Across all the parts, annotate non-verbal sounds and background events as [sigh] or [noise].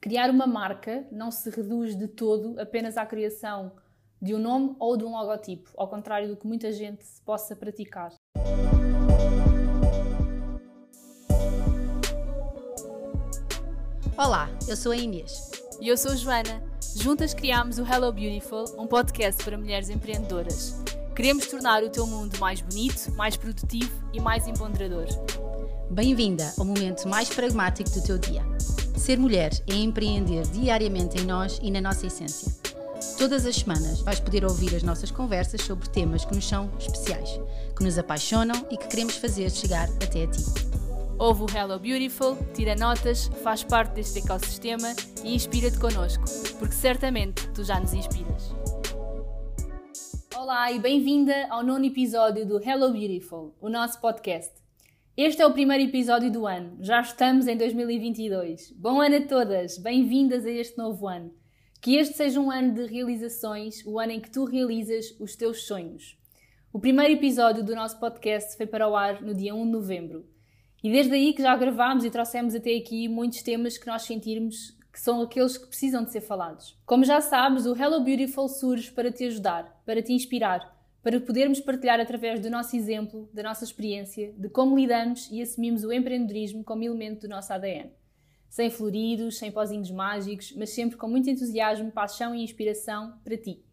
Criar uma marca não se reduz de todo apenas à criação de um nome ou de um logotipo, ao contrário do que muita gente possa praticar. Olá, eu sou a Inês. E eu sou a Joana. Juntas criámos o Hello Beautiful, um podcast para mulheres empreendedoras. Queremos tornar o teu mundo mais bonito, mais produtivo e mais empoderador. Bem-vinda ao momento mais pragmático do teu dia. Ser mulher é empreender diariamente em nós e na nossa essência. Todas as semanas vais poder ouvir as nossas conversas sobre temas que nos são especiais, que nos apaixonam e que queremos fazer chegar até a ti. Ouve o Hello Beautiful, tira notas, faz parte deste ecossistema e inspira-te connosco, porque certamente tu já nos inspiras. Olá e bem-vinda ao nono episódio do Hello Beautiful, o nosso podcast. Este é o primeiro episódio do ano, já estamos em 2022. Bom ano a todas, bem-vindas a este novo ano. Que este seja um ano de realizações, o ano em que tu realizas os teus sonhos. O primeiro episódio do nosso podcast foi para o ar no dia 1 de novembro. E desde aí que já gravámos e trouxemos até aqui muitos temas que nós sentirmos que são aqueles que precisam de ser falados. Como já sabes, o Hello Beautiful surge para te ajudar, para te inspirar, para podermos partilhar através do nosso exemplo, da nossa experiência, de como lidamos e assumimos o empreendedorismo como elemento do nosso ADN. Sem floridos, sem pozinhos mágicos, mas sempre com muito entusiasmo, paixão e inspiração para ti.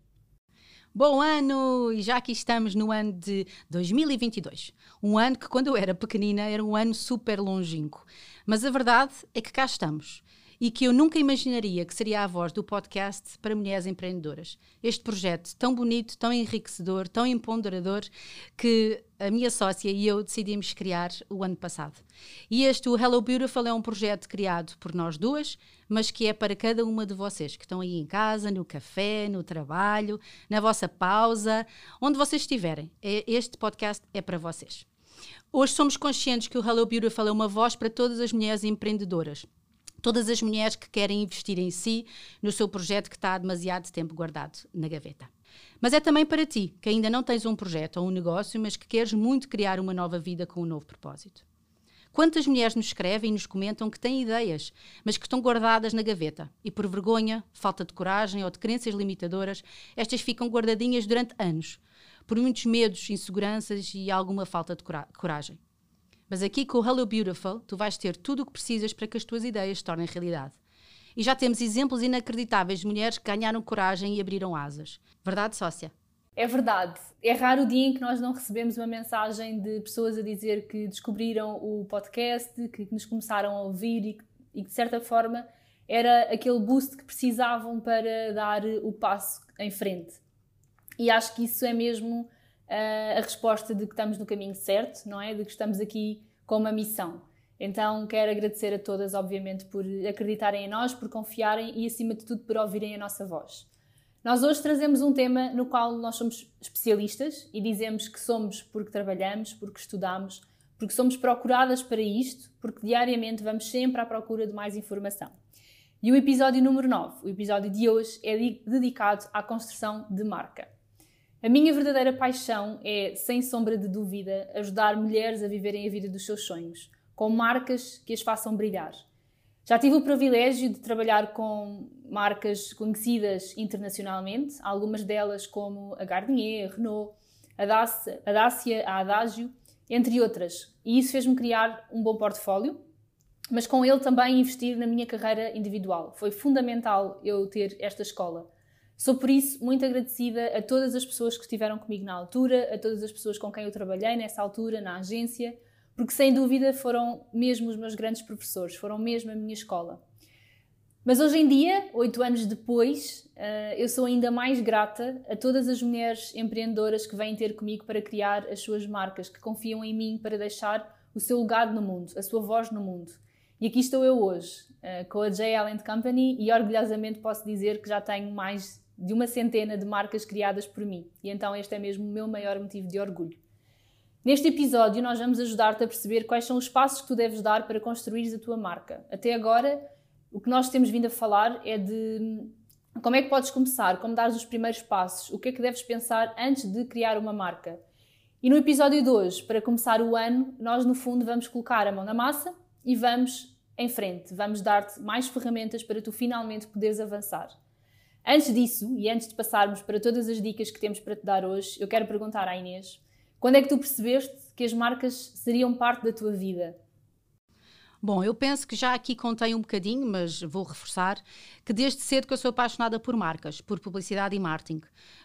Bom ano! E já aqui estamos no ano de 2022. Um ano que, quando eu era pequenina, era um ano super longínquo. Mas a verdade é que cá estamos e que eu nunca imaginaria que seria a voz do podcast para mulheres empreendedoras. Este projeto tão bonito, tão enriquecedor, tão empoderador, que a minha sócia e eu decidimos criar o ano passado. E este, o Hello Beautiful, é um projeto criado por nós duas, mas que é para cada uma de vocês que estão aí em casa, no café, no trabalho, na vossa pausa, onde vocês estiverem. É, este podcast é para vocês. Hoje somos conscientes que o Hello Beautiful é uma voz para todas as mulheres empreendedoras todas as mulheres que querem investir em si, no seu projeto que está há demasiado tempo guardado na gaveta. Mas é também para ti, que ainda não tens um projeto ou um negócio, mas que queres muito criar uma nova vida com um novo propósito. Quantas mulheres nos escrevem e nos comentam que têm ideias, mas que estão guardadas na gaveta e por vergonha, falta de coragem ou de crenças limitadoras, estas ficam guardadinhas durante anos, por muitos medos, inseguranças e alguma falta de coragem. Mas aqui com o Hello Beautiful, tu vais ter tudo o que precisas para que as tuas ideias se tornem realidade. E já temos exemplos inacreditáveis de mulheres que ganharam coragem e abriram asas. Verdade, sócia? É verdade. É raro o dia em que nós não recebemos uma mensagem de pessoas a dizer que descobriram o podcast, que nos começaram a ouvir e que, e que de certa forma, era aquele boost que precisavam para dar o passo em frente. E acho que isso é mesmo a resposta de que estamos no caminho certo, não é? De que estamos aqui com uma missão. Então quero agradecer a todas, obviamente, por acreditarem em nós, por confiarem e, acima de tudo, por ouvirem a nossa voz. Nós hoje trazemos um tema no qual nós somos especialistas e dizemos que somos porque trabalhamos, porque estudamos, porque somos procuradas para isto, porque diariamente vamos sempre à procura de mais informação. E o episódio número 9, o episódio de hoje, é dedicado à construção de marca. A minha verdadeira paixão é, sem sombra de dúvida, ajudar mulheres a viverem a vida dos seus sonhos, com marcas que as façam brilhar. Já tive o privilégio de trabalhar com marcas conhecidas internacionalmente, algumas delas como a Garnier, a Renault, a Dacia, a, Dacia, a Adagio, entre outras. E isso fez-me criar um bom portfólio, mas com ele também investir na minha carreira individual. Foi fundamental eu ter esta escola. Sou por isso muito agradecida a todas as pessoas que estiveram comigo na altura, a todas as pessoas com quem eu trabalhei nessa altura, na agência, porque sem dúvida foram mesmo os meus grandes professores, foram mesmo a minha escola. Mas hoje em dia, oito anos depois, eh, eu sou ainda mais grata a todas as mulheres empreendedoras que vêm ter comigo para criar as suas marcas, que confiam em mim para deixar o seu legado no mundo, a sua voz no mundo. E aqui estou eu hoje, eh, com a J. Allen Company, e orgulhosamente posso dizer que já tenho mais de uma centena de marcas criadas por mim. E então este é mesmo o meu maior motivo de orgulho. Neste episódio, nós vamos ajudar-te a perceber quais são os passos que tu deves dar para construir a tua marca. Até agora, o que nós temos vindo a falar é de como é que podes começar, como dar os primeiros passos, o que é que deves pensar antes de criar uma marca. E no episódio de hoje, para começar o ano, nós no fundo vamos colocar a mão na massa e vamos em frente, vamos dar-te mais ferramentas para tu finalmente poderes avançar. Antes disso, e antes de passarmos para todas as dicas que temos para te dar hoje, eu quero perguntar à Inês: quando é que tu percebeste que as marcas seriam parte da tua vida? Bom, eu penso que já aqui contei um bocadinho, mas vou reforçar, que desde cedo que eu sou apaixonada por marcas, por publicidade e marketing.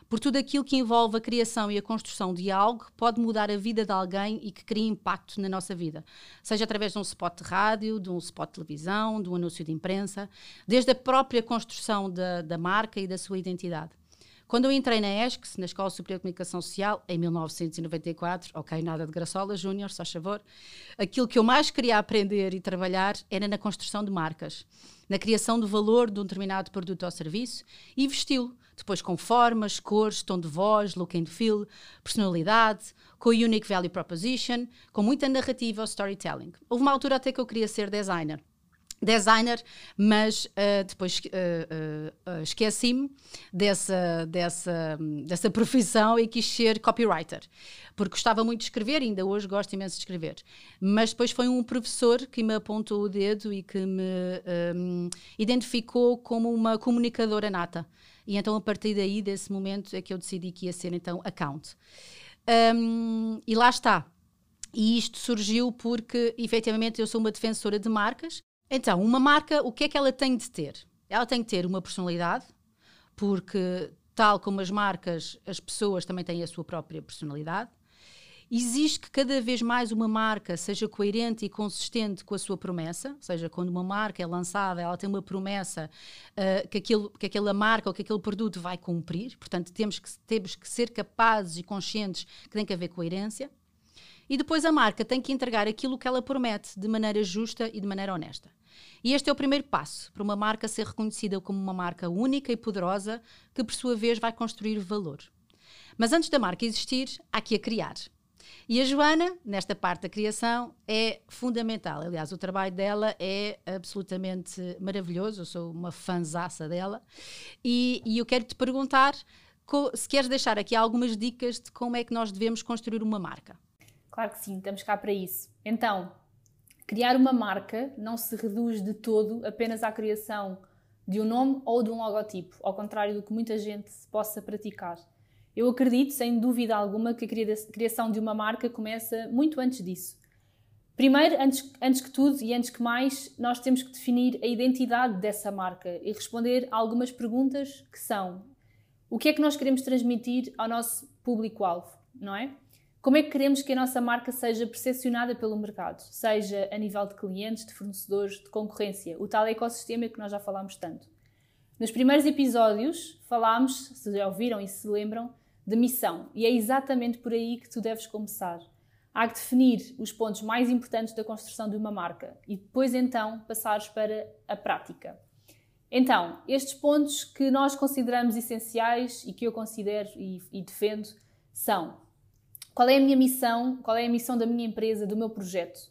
Por tudo aquilo que envolve a criação e a construção de algo que pode mudar a vida de alguém e que cria impacto na nossa vida. Seja através de um spot de rádio, de um spot de televisão, de um anúncio de imprensa, desde a própria construção da, da marca e da sua identidade. Quando eu entrei na ESCS, na Escola Superior de Comunicação Social, em 1994, ok, nada de Graçola Júnior, só favor, aquilo que eu mais queria aprender e trabalhar era na construção de marcas, na criação do valor de um determinado produto ou serviço e vesti-lo, depois com formas, cores, tom de voz, look and feel, personalidade, com o unique value proposition, com muita narrativa ou storytelling. Houve uma altura até que eu queria ser designer designer, mas uh, depois uh, uh, esqueci-me dessa, dessa, dessa profissão e quis ser copywriter, porque gostava muito de escrever, ainda hoje gosto imenso de escrever. Mas depois foi um professor que me apontou o dedo e que me um, identificou como uma comunicadora nata. E então, a partir daí, desse momento, é que eu decidi que ia ser então account. Um, e lá está. E isto surgiu porque, efetivamente, eu sou uma defensora de marcas então, uma marca, o que é que ela tem de ter? Ela tem de ter uma personalidade, porque, tal como as marcas, as pessoas também têm a sua própria personalidade. Exige que cada vez mais uma marca seja coerente e consistente com a sua promessa, ou seja, quando uma marca é lançada, ela tem uma promessa uh, que, aquilo, que aquela marca ou que aquele produto vai cumprir, portanto, temos que, temos que ser capazes e conscientes que tem que haver coerência. E depois a marca tem que entregar aquilo que ela promete de maneira justa e de maneira honesta. E este é o primeiro passo para uma marca ser reconhecida como uma marca única e poderosa que, por sua vez, vai construir valor. Mas antes da marca existir, há que a criar. E a Joana, nesta parte da criação, é fundamental. Aliás, o trabalho dela é absolutamente maravilhoso. Eu sou uma fanzaça dela. E, e eu quero te perguntar se queres deixar aqui algumas dicas de como é que nós devemos construir uma marca. Claro que sim, estamos cá para isso. Então, Criar uma marca não se reduz de todo apenas à criação de um nome ou de um logotipo, ao contrário do que muita gente possa praticar. Eu acredito, sem dúvida alguma, que a criação de uma marca começa muito antes disso. Primeiro, antes, antes que tudo e antes que mais, nós temos que definir a identidade dessa marca e responder a algumas perguntas que são: o que é que nós queremos transmitir ao nosso público-alvo, não é? Como é que queremos que a nossa marca seja percepcionada pelo mercado, seja a nível de clientes, de fornecedores, de concorrência, o tal ecossistema que nós já falámos tanto? Nos primeiros episódios falámos, se já ouviram e se lembram, de missão, e é exatamente por aí que tu deves começar. Há que definir os pontos mais importantes da construção de uma marca e depois então passares para a prática. Então, estes pontos que nós consideramos essenciais e que eu considero e, e defendo são qual é a minha missão? Qual é a missão da minha empresa, do meu projeto?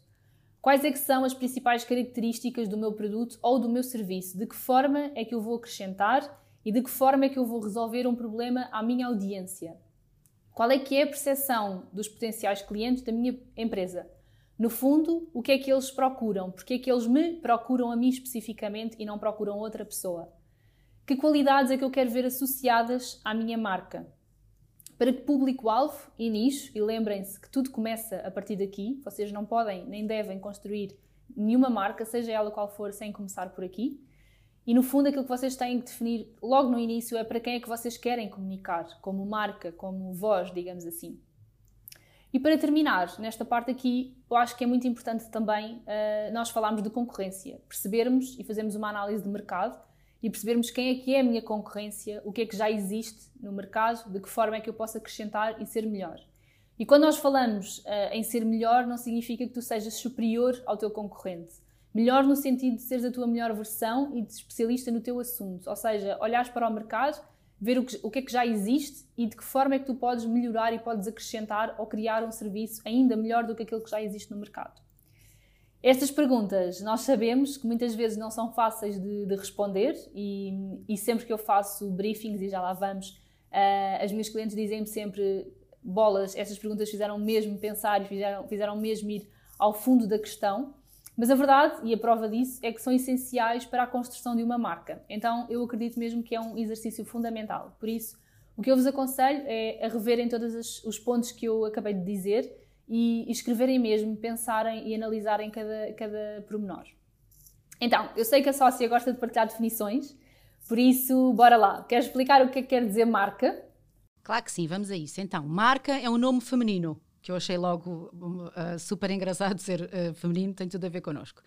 Quais é que são as principais características do meu produto ou do meu serviço? De que forma é que eu vou acrescentar e de que forma é que eu vou resolver um problema à minha audiência? Qual é que é a percepção dos potenciais clientes da minha empresa? No fundo, o que é que eles procuram? Porque é que eles me procuram a mim especificamente e não procuram outra pessoa? Que qualidades é que eu quero ver associadas à minha marca? Para que público-alvo e nicho, e lembrem-se que tudo começa a partir daqui, vocês não podem nem devem construir nenhuma marca, seja ela qual for, sem começar por aqui. E no fundo, aquilo que vocês têm que definir logo no início é para quem é que vocês querem comunicar, como marca, como voz, digamos assim. E para terminar, nesta parte aqui, eu acho que é muito importante também uh, nós falarmos de concorrência, percebermos e fazermos uma análise de mercado e percebermos quem é que é a minha concorrência, o que é que já existe no mercado, de que forma é que eu posso acrescentar e ser melhor. E quando nós falamos uh, em ser melhor, não significa que tu sejas superior ao teu concorrente. Melhor no sentido de seres a tua melhor versão e de especialista no teu assunto. Ou seja, olhares para o mercado, ver o que, o que é que já existe e de que forma é que tu podes melhorar e podes acrescentar ou criar um serviço ainda melhor do que aquilo que já existe no mercado. Estas perguntas nós sabemos que muitas vezes não são fáceis de, de responder e, e, sempre que eu faço briefings, e já lá vamos, uh, as minhas clientes dizem-me sempre bolas, estas perguntas fizeram mesmo pensar e fizeram, fizeram mesmo ir ao fundo da questão. Mas a verdade, e a prova disso, é que são essenciais para a construção de uma marca. Então eu acredito mesmo que é um exercício fundamental. Por isso, o que eu vos aconselho é a reverem todos os pontos que eu acabei de dizer e escreverem mesmo, pensarem e analisarem cada, cada pormenor. Então, eu sei que a sócia gosta de partilhar definições, por isso, bora lá. Queres explicar o que é que quer dizer marca? Claro que sim, vamos a isso. Então, marca é um nome feminino que eu achei logo uh, super engraçado [laughs] ser uh, feminino, tem tudo a ver connosco.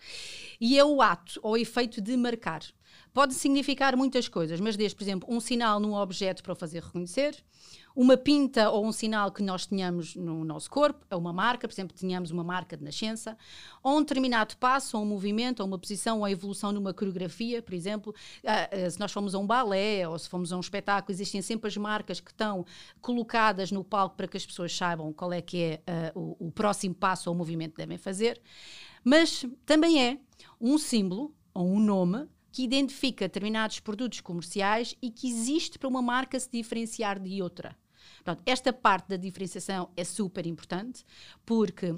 E é o ato ou efeito de marcar. Pode significar muitas coisas, mas desde, por exemplo, um sinal num objeto para o fazer reconhecer, uma pinta ou um sinal que nós tenhamos no nosso corpo, é uma marca, por exemplo, tenhamos uma marca de nascença, ou um determinado passo, ou um movimento, ou uma posição, ou a evolução numa coreografia, por exemplo, uh, uh, se nós fomos a um balé ou se fomos a um espetáculo, existem sempre as marcas que estão colocadas no palco para que as pessoas saibam qual é que é uh, o, o próximo passo ou movimento que devem fazer, mas também é um símbolo ou um nome que identifica determinados produtos comerciais e que existe para uma marca se diferenciar de outra. Pronto, esta parte da diferenciação é super importante porque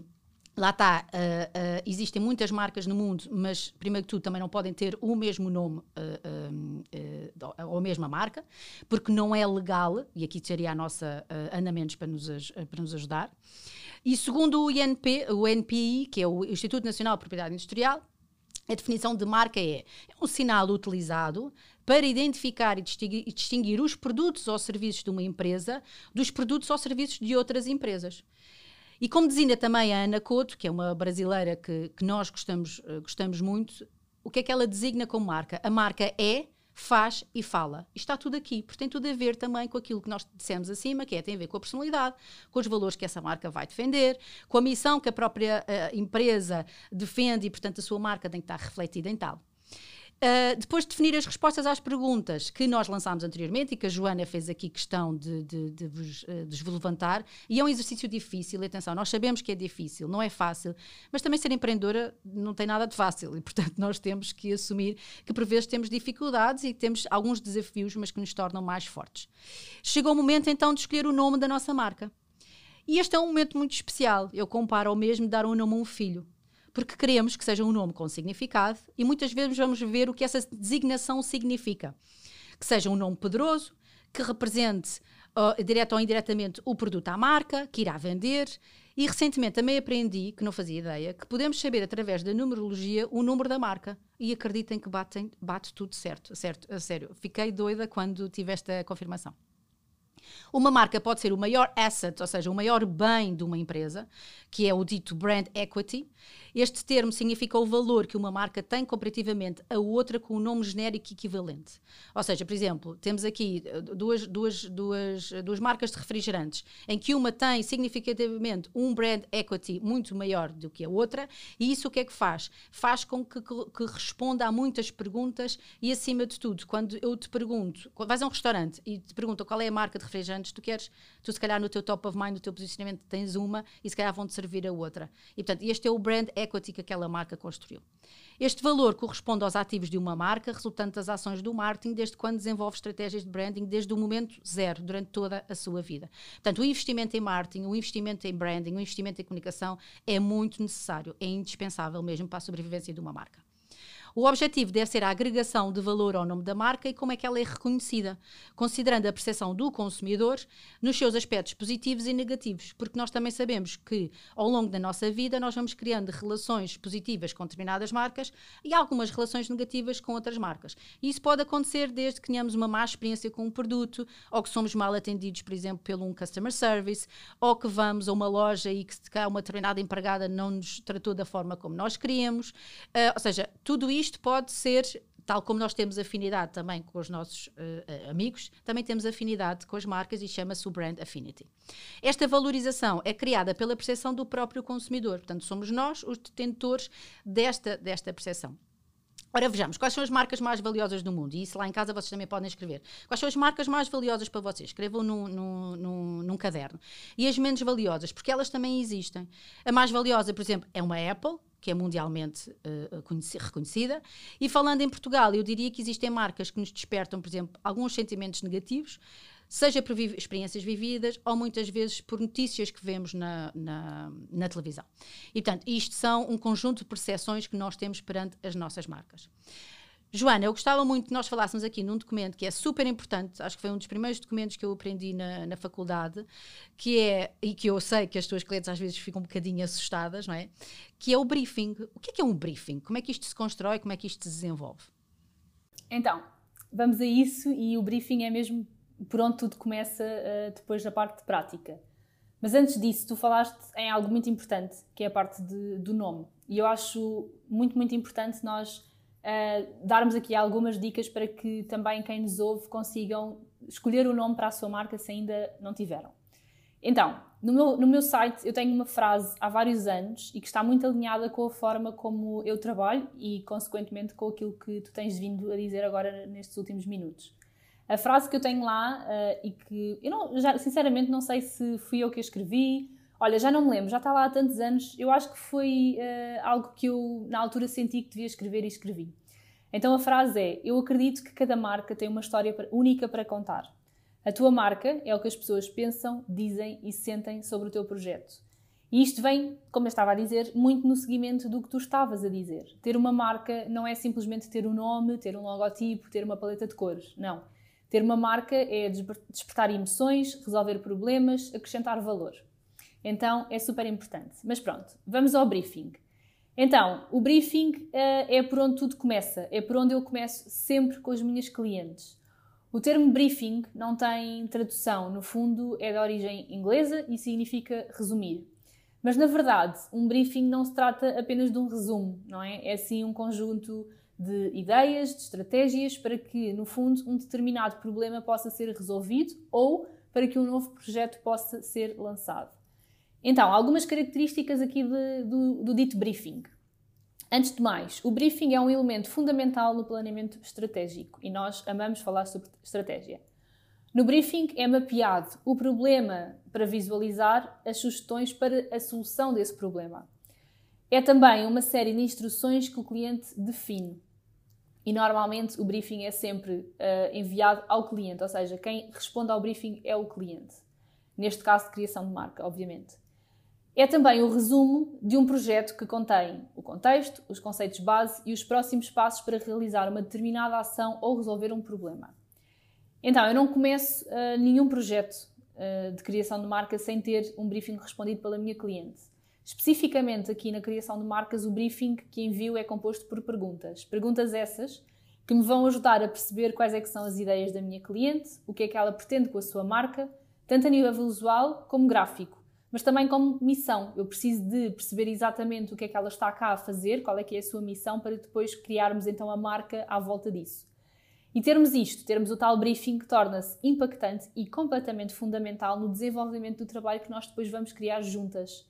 lá está, uh, uh, existem muitas marcas no mundo, mas primeiro que tudo também não podem ter o mesmo nome uh, ou a mesma marca, porque não é legal, e aqui seria a nossa Ana Mendes para nos, para nos ajudar. E segundo o INP, o NPI, que é o Instituto Nacional de Propriedade Industrial, a definição de marca é, é um sinal utilizado para identificar e distinguir, os produtos ou serviços de uma empresa dos produtos ou serviços de outras empresas. E como designa também a Ana Couto, que é uma brasileira que, que nós gostamos, uh, gostamos muito, o que é que ela designa como marca? A marca é faz e fala. Isto está tudo aqui, porque tem tudo a ver também com aquilo que nós dissemos acima, que é tem a ver com a personalidade, com os valores que essa marca vai defender, com a missão que a própria uh, empresa defende e, portanto, a sua marca tem que estar refletida em tal. Uh, depois de definir as respostas às perguntas que nós lançámos anteriormente e que a Joana fez aqui questão de, de, de, vos, uh, de vos levantar, e é um exercício difícil, atenção, nós sabemos que é difícil, não é fácil, mas também ser empreendedora não tem nada de fácil e, portanto, [laughs] nós temos que assumir que por vezes temos dificuldades e temos alguns desafios, mas que nos tornam mais fortes. Chegou o momento então de escolher o nome da nossa marca. E este é um momento muito especial. Eu comparo ao mesmo dar um nome a um filho porque queremos que seja um nome com significado e muitas vezes vamos ver o que essa designação significa. Que seja um nome poderoso, que represente uh, direto ou indiretamente o produto à marca, que irá vender. E recentemente também aprendi, que não fazia ideia, que podemos saber através da numerologia o número da marca. E acreditem que batem, bate tudo certo, certo, a sério. Fiquei doida quando tive esta confirmação. Uma marca pode ser o maior asset, ou seja, o maior bem de uma empresa, que é o dito brand equity. Este termo significa o valor que uma marca tem comparativamente a outra com um nome genérico equivalente. Ou seja, por exemplo, temos aqui eh, duas, duas, duas, duas marcas de refrigerantes, em que uma tem significativamente um brand equity muito maior do que a outra, e isso o que é que faz? Faz com que, que, que responda a muitas perguntas e, acima de tudo, quando eu te pergunto, vais a um restaurante e te pergunto qual é a marca de refrigerantes, tu queres, tu se calhar no teu top of mind, no teu posicionamento tens uma e se calhar vão-te servir a outra. E portanto, este é o brand equity que aquela marca construiu. Este valor corresponde aos ativos de uma marca, resultante das ações do marketing, desde quando desenvolve estratégias de branding, desde o momento zero, durante toda a sua vida. Portanto, o investimento em marketing, o investimento em branding, o investimento em comunicação é muito necessário, é indispensável mesmo para a sobrevivência de uma marca. O objetivo deve ser a agregação de valor ao nome da marca e como é que ela é reconhecida, considerando a percepção do consumidor nos seus aspectos positivos e negativos, porque nós também sabemos que ao longo da nossa vida nós vamos criando relações positivas com determinadas marcas e algumas relações negativas com outras marcas. E isso pode acontecer desde que tenhamos uma má experiência com um produto, ou que somos mal atendidos, por exemplo, pelo um customer service, ou que vamos a uma loja e que se uma determinada empregada não nos tratou da forma como nós queríamos. Uh, ou seja, tudo isto isto pode ser tal como nós temos afinidade também com os nossos uh, amigos, também temos afinidade com as marcas e chama-se o brand affinity. Esta valorização é criada pela percepção do próprio consumidor, portanto, somos nós os detentores desta, desta percepção. Ora, vejamos, quais são as marcas mais valiosas do mundo? E isso lá em casa vocês também podem escrever. Quais são as marcas mais valiosas para vocês? Escrevam num, num, num, num caderno. E as menos valiosas, porque elas também existem. A mais valiosa, por exemplo, é uma Apple, que é mundialmente uh, reconhecida. E falando em Portugal, eu diria que existem marcas que nos despertam, por exemplo, alguns sentimentos negativos, seja por vi experiências vividas ou muitas vezes por notícias que vemos na, na, na, televisão. E, portanto, isto são um conjunto de percepções que nós temos perante as nossas marcas. Joana, eu gostava muito que nós falássemos aqui num documento que é super importante, acho que foi um dos primeiros documentos que eu aprendi na, na faculdade, que é, e que eu sei que as tuas clientes às vezes ficam um bocadinho assustadas, não é? Que é o briefing. O que é, que é um briefing? Como é que isto se constrói? Como é que isto se desenvolve? Então, vamos a isso e o briefing é mesmo por onde tudo começa uh, depois da parte de prática. Mas antes disso, tu falaste em algo muito importante, que é a parte de, do nome. E eu acho muito, muito importante nós uh, darmos aqui algumas dicas para que também quem nos ouve consigam escolher o nome para a sua marca se ainda não tiveram. Então, no meu, no meu site eu tenho uma frase há vários anos e que está muito alinhada com a forma como eu trabalho e, consequentemente, com aquilo que tu tens vindo a dizer agora nestes últimos minutos. A frase que eu tenho lá uh, e que eu não, já, sinceramente não sei se fui eu que a escrevi, olha, já não me lembro, já está lá há tantos anos, eu acho que foi uh, algo que eu na altura senti que devia escrever e escrevi. Então a frase é: Eu acredito que cada marca tem uma história única para contar. A tua marca é o que as pessoas pensam, dizem e sentem sobre o teu projeto. E isto vem, como eu estava a dizer, muito no seguimento do que tu estavas a dizer. Ter uma marca não é simplesmente ter um nome, ter um logotipo, ter uma paleta de cores. Não ter uma marca é despertar emoções, resolver problemas, acrescentar valor. Então é super importante. Mas pronto, vamos ao briefing. Então, o briefing uh, é por onde tudo começa, é por onde eu começo sempre com as minhas clientes. O termo briefing não tem tradução, no fundo é de origem inglesa e significa resumir. Mas na verdade, um briefing não se trata apenas de um resumo, não é? É sim um conjunto de ideias, de estratégias para que, no fundo, um determinado problema possa ser resolvido ou para que um novo projeto possa ser lançado. Então, algumas características aqui de, do, do dito briefing. Antes de mais, o briefing é um elemento fundamental no planeamento estratégico e nós amamos falar sobre estratégia. No briefing é mapeado o problema para visualizar as sugestões para a solução desse problema. É também uma série de instruções que o cliente define. E normalmente o briefing é sempre uh, enviado ao cliente, ou seja, quem responde ao briefing é o cliente. Neste caso de criação de marca, obviamente. É também o resumo de um projeto que contém o contexto, os conceitos base e os próximos passos para realizar uma determinada ação ou resolver um problema. Então, eu não começo uh, nenhum projeto uh, de criação de marca sem ter um briefing respondido pela minha cliente. Especificamente aqui na criação de marcas, o briefing que envio é composto por perguntas. Perguntas essas que me vão ajudar a perceber quais é são as ideias da minha cliente, o que é que ela pretende com a sua marca, tanto a nível visual como gráfico, mas também como missão. Eu preciso de perceber exatamente o que é que ela está cá a fazer, qual é que é a sua missão, para depois criarmos então a marca à volta disso. E termos isto, termos o tal briefing, torna-se impactante e completamente fundamental no desenvolvimento do trabalho que nós depois vamos criar juntas.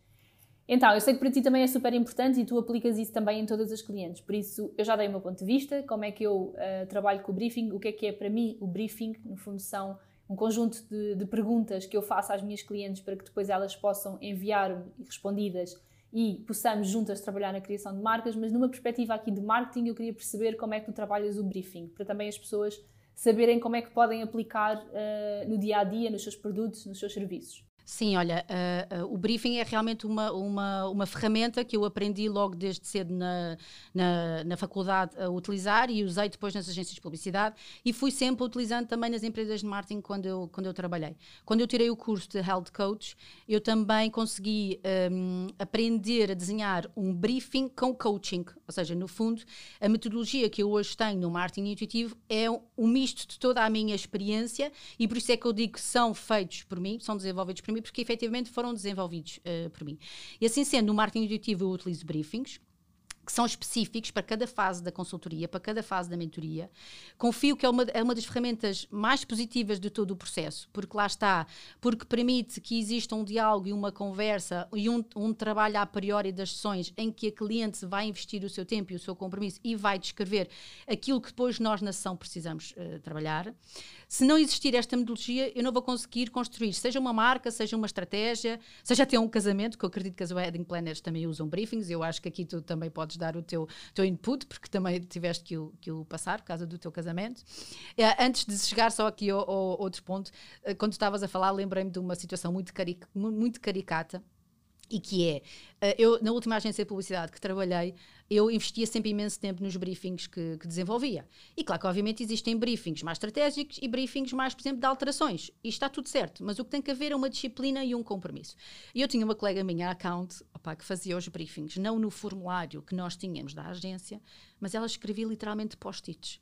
Então, eu sei que para ti também é super importante e tu aplicas isso também em todas as clientes. Por isso, eu já dei o meu ponto de vista, como é que eu uh, trabalho com o briefing, o que é que é para mim o briefing. No fundo, são um conjunto de, de perguntas que eu faço às minhas clientes para que depois elas possam enviar-me respondidas e possamos juntas trabalhar na criação de marcas. Mas numa perspectiva aqui de marketing, eu queria perceber como é que tu trabalhas o briefing, para também as pessoas saberem como é que podem aplicar uh, no dia a dia, nos seus produtos, nos seus serviços. Sim, olha, uh, uh, o briefing é realmente uma, uma, uma ferramenta que eu aprendi logo desde cedo na, na, na, faculdade a utilizar e usei depois nas agências de publicidade e fui sempre utilizando também nas empresas de marketing quando eu, quando eu trabalhei. Quando eu tirei o curso de Health Coach, eu também consegui um, aprender a desenhar um briefing com coaching, ou seja, no fundo, a metodologia que eu hoje tenho no marketing intuitivo é um misto de toda a minha experiência e por isso é que eu digo que são feitos por mim, são desenvolvidos por mim porque efetivamente foram desenvolvidos uh, por mim. E assim sendo, no marketing intuitivo eu utilizo briefings, que são específicos para cada fase da consultoria, para cada fase da mentoria. Confio que é uma, é uma das ferramentas mais positivas de todo o processo, porque lá está, porque permite que exista um diálogo e uma conversa e um, um trabalho a priori das sessões em que a cliente vai investir o seu tempo e o seu compromisso e vai descrever aquilo que depois nós na sessão precisamos uh, trabalhar. Se não existir esta metodologia, eu não vou conseguir construir, seja uma marca, seja uma estratégia, seja até um casamento, que eu acredito que as wedding planners também usam briefings, eu acho que aqui tu também podes podes dar o teu, teu input, porque também tiveste que o, que o passar por causa do teu casamento. Uh, antes de chegar só aqui ao, ao outro ponto, uh, quando estavas a falar, lembrei-me de uma situação muito, caric muito caricata e que é, eh, eu na última agência de publicidade que trabalhei, eu investia sempre imenso tempo nos briefings que, que, desenvolvia. E claro que obviamente existem briefings mais estratégicos e briefings mais, por exemplo, de alterações. E está tudo certo, mas o que tem que haver é uma disciplina e um compromisso. E eu tinha uma colega minha, account, opa, que fazia os briefings, não no formulário que nós tínhamos da agência, mas ela escrevia literalmente post-its.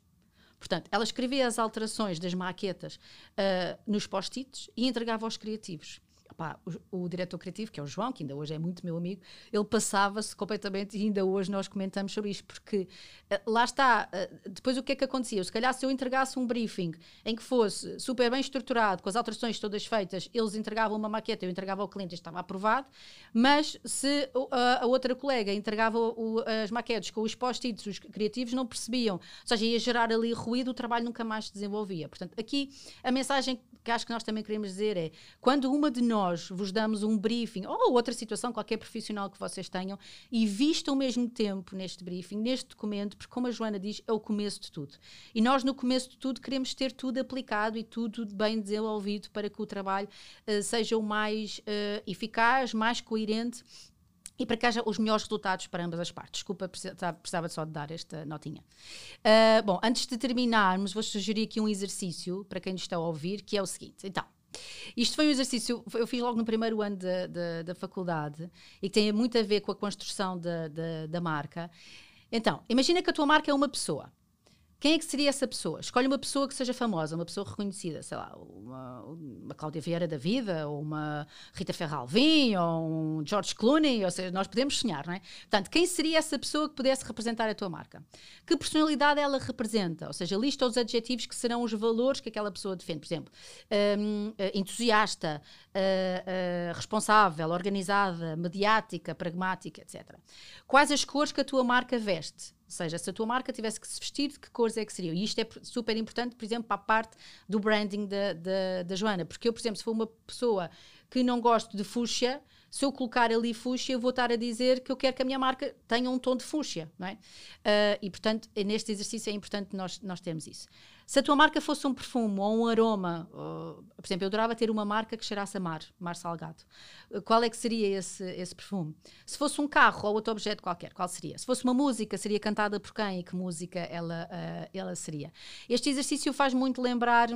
Portanto, ela escrevia as alterações das maquetas uh, nos post-its e entregava aos criativos pá, o, o, diretor criativo, que é o João, que ainda hoje é muito meu amigo, ele passava-se completamente e ainda hoje nós comentamos sobre isto, porque uh, lá está, uh, depois o que é que acontecia? Se calhar se eu entregasse um briefing em que fosse super bem estruturado, com as alterações todas feitas, eles entregavam uma maqueta, eu entregava ao cliente estava aprovado, mas se a outra colega entregava o, as maquetes com os post-its, os criativos não percebiam, ou seja, ia gerar ali ruído, o trabalho nunca mais se desenvolvia. Portanto, aqui a mensagem que acho que nós também queremos dizer é, quando uma de nós nós vos damos um briefing ou outra situação, qualquer profissional que vocês tenham, e vista ao mesmo tempo neste briefing, neste documento, porque, como a Joana diz, é o começo de tudo. E nós, no começo de tudo, queremos ter tudo aplicado e tudo bem desenvolvido para que o trabalho uh, seja o mais uh, eficaz, mais coerente e para que haja os melhores resultados para ambas as partes. Desculpa, precisava só de dar esta notinha. Uh, bom, antes de terminarmos, vou sugerir aqui um exercício para quem nos está a ouvir, que é o seguinte. Então, isto foi um exercício, eu fiz logo no primeiro ano da, da, da faculdade e que tem muito a ver com a construção da, da marca. Então, imagina que a tua marca é uma pessoa. Quem é que seria essa pessoa? Escolhe uma pessoa que seja famosa, uma pessoa reconhecida, sei lá, uma, uma Cláudia Vieira da vida, ou uma Rita Ferralvim, ou um George Clooney, ou seja, nós podemos sonhar, não é? Portanto, quem seria essa pessoa que pudesse representar a tua marca? Que personalidade ela representa? Ou seja, lista os adjetivos que serão os valores que aquela pessoa defende. Por exemplo, um, eh, entusiasta, uh, uh, responsável, organizada, mediática, pragmática, etc. Quais as cores que a tua marca veste? Ou seja, se a tua marca tivesse que se vestir, de que cores é que seriam? E isto é super importante, por exemplo, para a parte do branding da, da, da Joana. Porque eu, por exemplo, se for uma pessoa que não gosto de fúcsia, se eu colocar ali fúcsia, eu vou estar a dizer que eu quero que a minha marca tenha um tom de fúcsia, não é? Uh, e, portanto, neste exercício é importante nós, nós termos isso. Se a tua marca fosse um perfume ou um aroma, ou, por exemplo, eu adorava ter uma marca que cheirasse a mar, mar salgado. Qual é que seria esse, esse perfume? Se fosse um carro ou outro objeto qualquer, qual seria? Se fosse uma música, seria cantada por quem e que música ela, uh, ela seria? Este exercício faz muito lembrar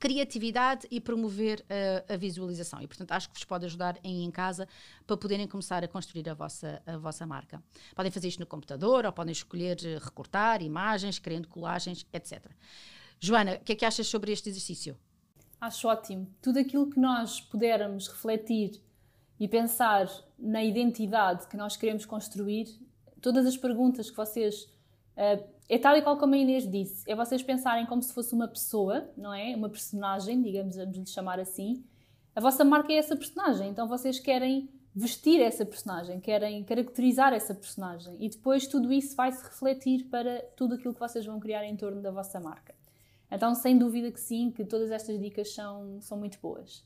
criatividade e promover a, a, visualização. E, portanto, acho que vos pode ajudar em casa para poderem começar a construir a vossa, a vossa marca. Podem fazer isto no computador ou podem escolher eh, recortar imagens, criando colagens, etc. Joana, o que é que achas sobre este exercício? Acho ótimo. Tudo aquilo que nós pudermos refletir e pensar na identidade que nós queremos construir, todas as perguntas que vocês uh, é tal e qual como a Inês disse, é vocês pensarem como se fosse uma pessoa, não é? Uma personagem, digamos, vamos lhe chamar assim. A vossa marca é essa personagem, então vocês querem vestir essa personagem, querem caracterizar essa personagem e depois tudo isso vai se refletir para tudo aquilo que vocês vão criar em torno da vossa marca. Então, sem dúvida que sim, que todas estas dicas são, são muito boas.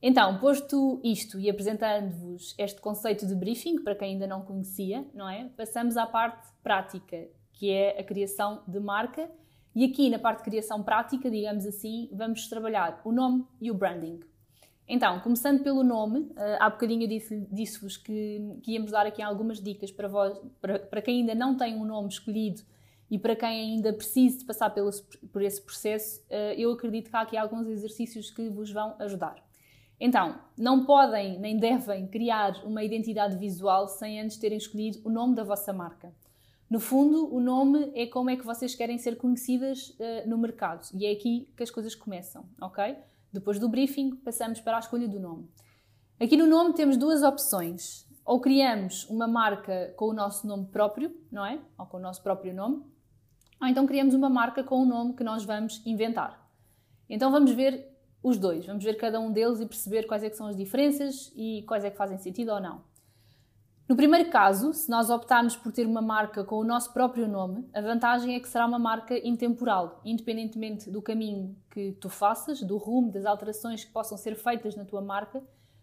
Então, posto isto e apresentando-vos este conceito de briefing, para quem ainda não conhecia, não é? Passamos à parte prática que é a criação de marca. E aqui na parte de criação prática, digamos assim, vamos trabalhar o nome e o branding. Então, começando pelo nome, eh, há bocadinho disse-vos que, que, íamos dar aqui algumas dicas para, vós, para, para quem ainda não tem um nome escolhido e para quem ainda precisa de passar pelo, por esse processo, eh, eu acredito que há aqui alguns exercícios que vos vão ajudar. Então, não podem nem devem criar uma identidade visual sem antes terem escolhido o nome da vossa marca. No fundo, o nome é como é que vocês querem ser conhecidas uh, no mercado e é aqui que as coisas começam, ok? Depois do briefing, passamos para a escolha do nome. Aqui no nome temos duas opções. Ou criamos uma marca com o nosso nome próprio, não é? Ou com o nosso próprio nome, ou então criamos uma marca com o nome que nós vamos inventar. Então vamos ver os dois, vamos ver cada um deles e perceber quais é que são as diferenças e quais é que fazem sentido ou não. No primeiro caso, se nós optarmos por ter uma marca com o nosso próprio nome, a vantagem é que será uma marca intemporal, independentemente do caminho que tu faças, do rumo, das alterações que possam ser feitas na tua marca,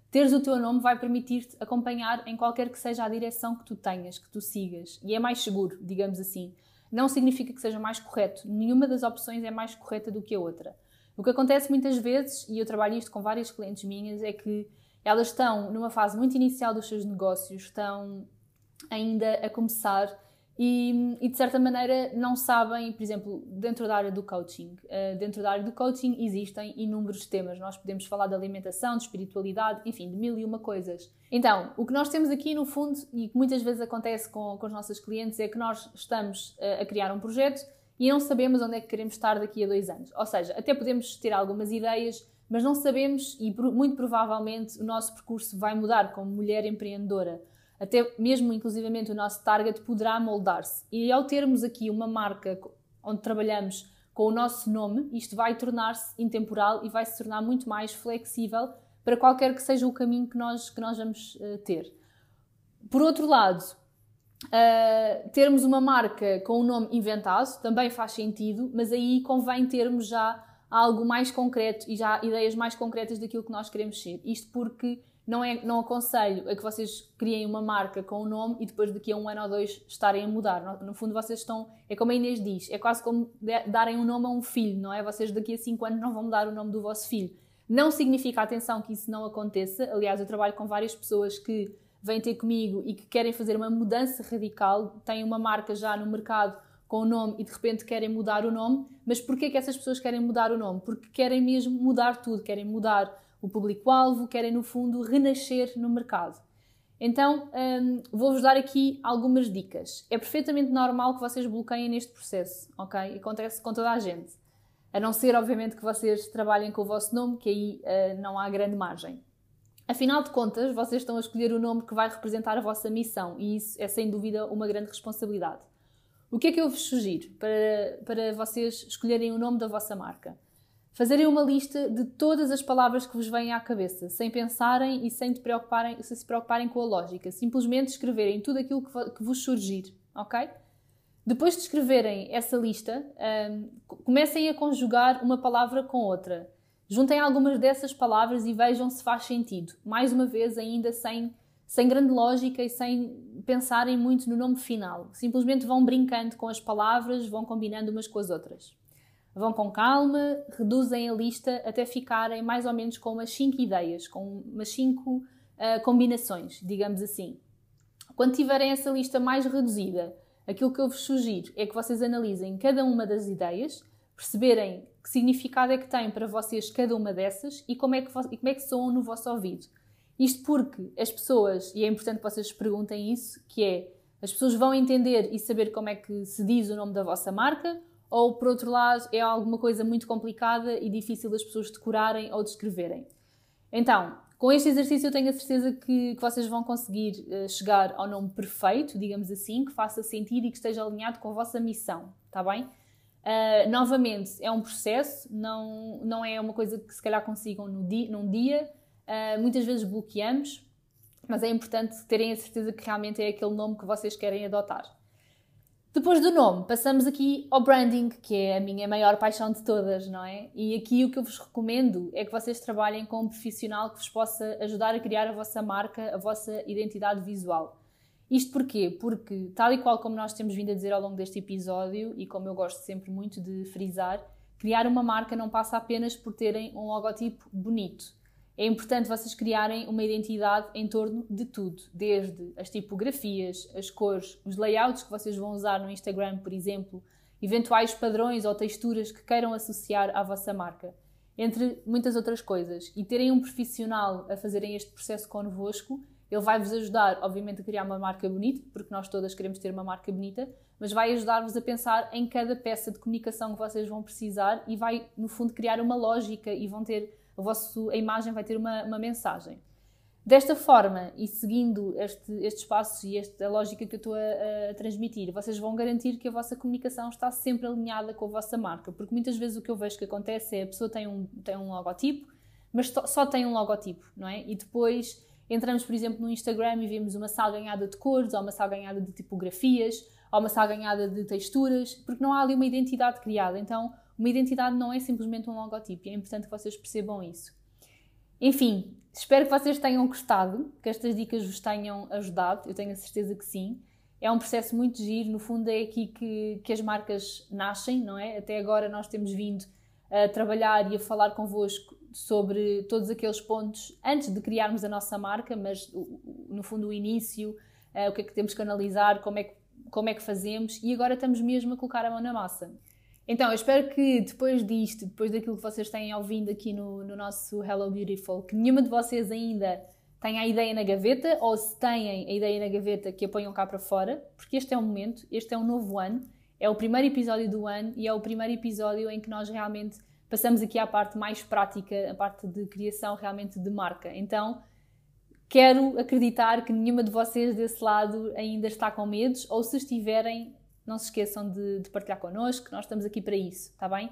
teres o teu nome vai permitir-te acompanhar em qualquer que seja a direção que tu tenhas, que tu sigas. E é mais seguro, digamos assim. Não significa que seja mais correto. Nenhuma das opções é mais correta do que a outra. O que acontece muitas vezes, e eu trabalho isto com várias clientes minhas, é que elas estão numa fase muito inicial dos seus negócios, estão ainda a começar e, e, de certa maneira não sabem, por exemplo, dentro da área do coaching. Uh, dentro da área do coaching existem inúmeros temas. Nós podemos falar de alimentação, de espiritualidade, enfim, de mil e uma coisas. Então, o que nós temos aqui no fundo, e que muitas vezes acontece com, com os nossos clientes, é que nós estamos uh, a criar um projeto e não sabemos onde é que queremos estar daqui a dois anos. Ou seja, até podemos ter algumas ideias, mas não sabemos e muito provavelmente o nosso percurso vai mudar como mulher empreendedora até mesmo inclusivamente o nosso target poderá moldar-se. E ao termos aqui uma marca onde trabalhamos com o nosso nome, isto vai tornar-se intemporal e vai se tornar muito mais flexível para qualquer que seja o caminho que nós, que nós vamos uh, ter. Por outro lado, uh, termos uma marca com o um nome inventado também faz sentido, mas aí convém termos já algo mais concreto e já ideias mais concretas daquilo que nós queremos ser. Isto porque não, é, não aconselho a que vocês criem uma marca com o um nome e depois daqui a um ano ou dois estarem a mudar. No, fundo, vocês estão. É como a Inês diz, é quase como darem um nome a um filho, não é? Vocês daqui a cinco anos não vão mudar o nome do vosso filho. Não significa, atenção, que isso não aconteça. Aliás, eu trabalho com várias pessoas que vêm ter comigo e que querem fazer uma mudança radical, têm uma marca já no mercado com o nome e de repente querem mudar o nome. Mas porquê que essas pessoas querem mudar o nome? Porque querem mesmo mudar tudo, querem mudar o público-alvo, querem no fundo renascer no mercado. Então, um, vou-vos dar aqui algumas dicas. É perfeitamente normal que vocês bloqueiem neste processo, ok? Acontece com toda a gente. A não ser, obviamente, que vocês trabalhem com o vosso nome, que aí uh, não há grande margem. Afinal de contas, vocês estão a escolher o nome que vai representar a vossa missão e isso é sem dúvida uma grande responsabilidade. O que é que eu vos sugiro para, para vocês escolherem o nome da vossa marca? Fazerem uma lista de todas as palavras que vos vêm à cabeça, sem pensarem e sem, preocuparem, sem se preocuparem com a lógica. Simplesmente escreverem tudo aquilo que, vos surgir, ok? Depois de escreverem essa lista, um, comecem a conjugar uma palavra com outra. Juntem algumas dessas palavras e vejam se faz sentido. Mais uma vez, ainda sem, sem grande lógica e sem pensarem muito no nome final. Simplesmente vão brincando com as palavras, vão combinando umas com as outras. Vão com calma, reduzem a lista até ficarem mais ou menos com umas 5 ideias, com umas 5 uh, ah, combinações, digamos assim. Quando tiverem essa lista mais reduzida, aquilo que eu vos sugiro é que vocês analisem cada uma das ideias, perceberem que significado é que tem para vocês cada uma dessas e como é que, e como é que soam no vosso ouvido. Isto porque as pessoas, e é importante que vocês perguntem isso, que é, as pessoas vão entender e saber como é que se diz o nome da vossa marca, ou por outro lado é alguma coisa muito complicada e difícil das pessoas decorarem ou descreverem. Então, com este exercício eu tenho a certeza que, que vocês vão conseguir uh, chegar ao nome perfeito, digamos assim, que faça sentido e que esteja alinhado com a vossa missão, está bem? Uh, novamente, é um processo, não, não é uma coisa que se calhar consigam no dia, num dia. Uh, muitas vezes bloqueamos, mas é importante terem a certeza que realmente é aquele nome que vocês querem adotar. Depois do nome, passamos aqui ao branding, que é a minha maior paixão de todas, não é? E aqui o que eu vos recomendo é que vocês trabalhem com um profissional que vos possa ajudar a criar a vossa marca, a vossa identidade visual. Isto porquê? Porque, tal e qual como nós temos vindo a dizer ao longo deste episódio, e como eu gosto sempre muito de frisar, criar uma marca não passa apenas por terem um logotipo bonito é importante vocês criarem uma identidade em torno de tudo, desde as tipografias, as cores, os layouts que vocês vão usar no Instagram, por exemplo, eventuais padrões ou texturas que queiram associar à vossa marca, entre muitas outras coisas. E terem um profissional a fazerem este processo convosco, ele vai vos ajudar, obviamente, a criar uma marca bonita, porque nós todas queremos ter uma marca bonita, mas vai ajudar-vos a pensar em cada peça de comunicação que vocês vão precisar e vai, no fundo, criar uma lógica e vão ter a, vosso, a imagem vai ter uma, uma mensagem. Desta forma, e seguindo este, estes passos e esta lógica que eu estou a, a, transmitir, vocês vão garantir que a vossa comunicação está sempre alinhada com a vossa marca. Porque muitas vezes o que eu vejo que acontece é a pessoa tem um, tem um logotipo, mas só tem um logotipo, não é? E depois entramos, por exemplo, no Instagram e vemos uma salganhada de cores, ou uma salganhada de tipografias, ou uma salganhada de texturas, porque não há ali uma identidade criada. Então, uma identidade não é simplesmente um logotipo, e é importante que vocês percebam isso. Enfim, espero que vocês tenham gostado, que estas dicas vos tenham ajudado, eu tenho a certeza que sim. É um processo muito giro, no fundo é aqui que, que as marcas nascem, não é? Até agora nós temos vindo a trabalhar e a falar convosco sobre todos aqueles pontos antes de criarmos a nossa marca, mas no fundo o início, uh, o que é que temos que analisar, como é que, como é que fazemos e agora estamos mesmo a colocar a mão na massa. Então, eu espero que depois disto, depois daquilo que vocês têm ouvido aqui no, no nosso Hello Beautiful, que nenhuma de vocês ainda tenha a ideia na gaveta ou se têm a ideia na gaveta que a ponham cá para fora, porque este é o momento, este é um novo ano, é o primeiro episódio do ano e é o primeiro episódio em que nós realmente passamos aqui à parte mais prática, a parte de criação realmente de marca. Então, quero acreditar que nenhuma de vocês desse lado ainda está com medos, ou se estiverem, não se esqueçam de, de partilhar connosco, nós estamos aqui para isso, está bem?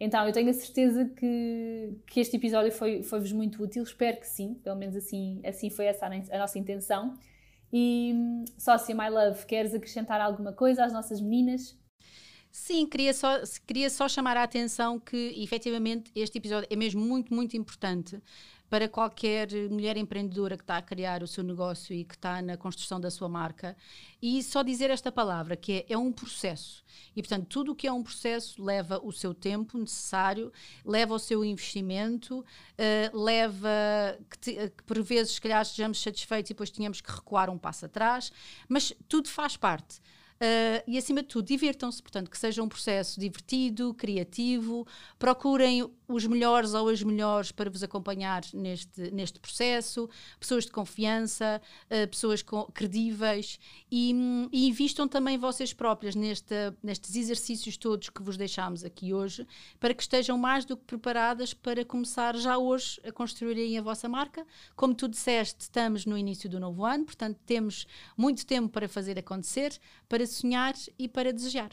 Então, eu tenho a certeza que, que este episódio foi-vos foi muito útil, espero que sim, pelo menos assim, assim foi essa a, nossa intenção. E, sócia My Love, queres acrescentar alguma coisa às nossas meninas? Sim, queria só, queria só chamar a atenção que efetivamente este episódio é mesmo muito, muito importante para qualquer mulher empreendedora que está a criar o seu negócio e que está na construção da sua marca. E só dizer esta palavra, que é, é um processo. E, portanto, tudo o que é um processo leva o seu tempo necessário, leva o seu investimento, uh, leva que, te, que, por vezes, se calhar, estejamos satisfeitos e depois tínhamos que recuar um passo atrás, mas tudo faz parte. Uh, e acima de tudo, divirtam-se, portanto, que seja um processo divertido, criativo, procurem os melhores ou as melhores para vos acompanhar neste, neste processo, pessoas de confiança, uh, pessoas credíveis e, e, investam também vocês próprias neste, nestes exercícios todos que vos deixámos aqui hoje, para que estejam mais do que preparadas para começar já hoje a construírem a vossa marca. Como tu disseste, estamos no início do novo ano, portanto, temos muito tempo para fazer acontecer, para sonhar e para desejar.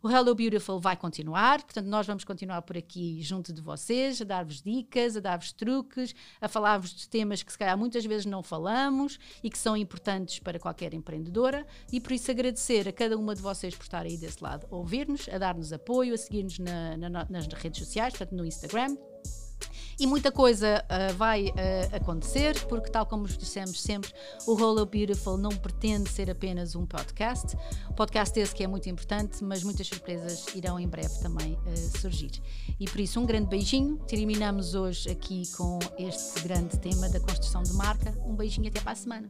O Hello Beautiful vai continuar, portanto, nós vamos continuar por aqui junto de vocês, a dar-vos dicas, a dar-vos truques, a falar-vos de temas que se calhar muitas vezes não falamos e que são importantes para qualquer empreendedora. E por isso agradecer a cada uma de vocês por estar aí desse lado a ouvir-nos, a dar-nos apoio, a seguir-nos na, na, nas redes sociais, portanto, no Instagram, e muita coisa uh, vai uh, acontecer, porque, tal como dissemos sempre, o Up Beautiful não pretende ser apenas um podcast. Podcast esse que é muito importante, mas muitas surpresas irão em breve também uh, surgir. E por isso, um grande beijinho. Terminamos hoje aqui com este grande tema da construção de marca. Um beijinho até para a semana.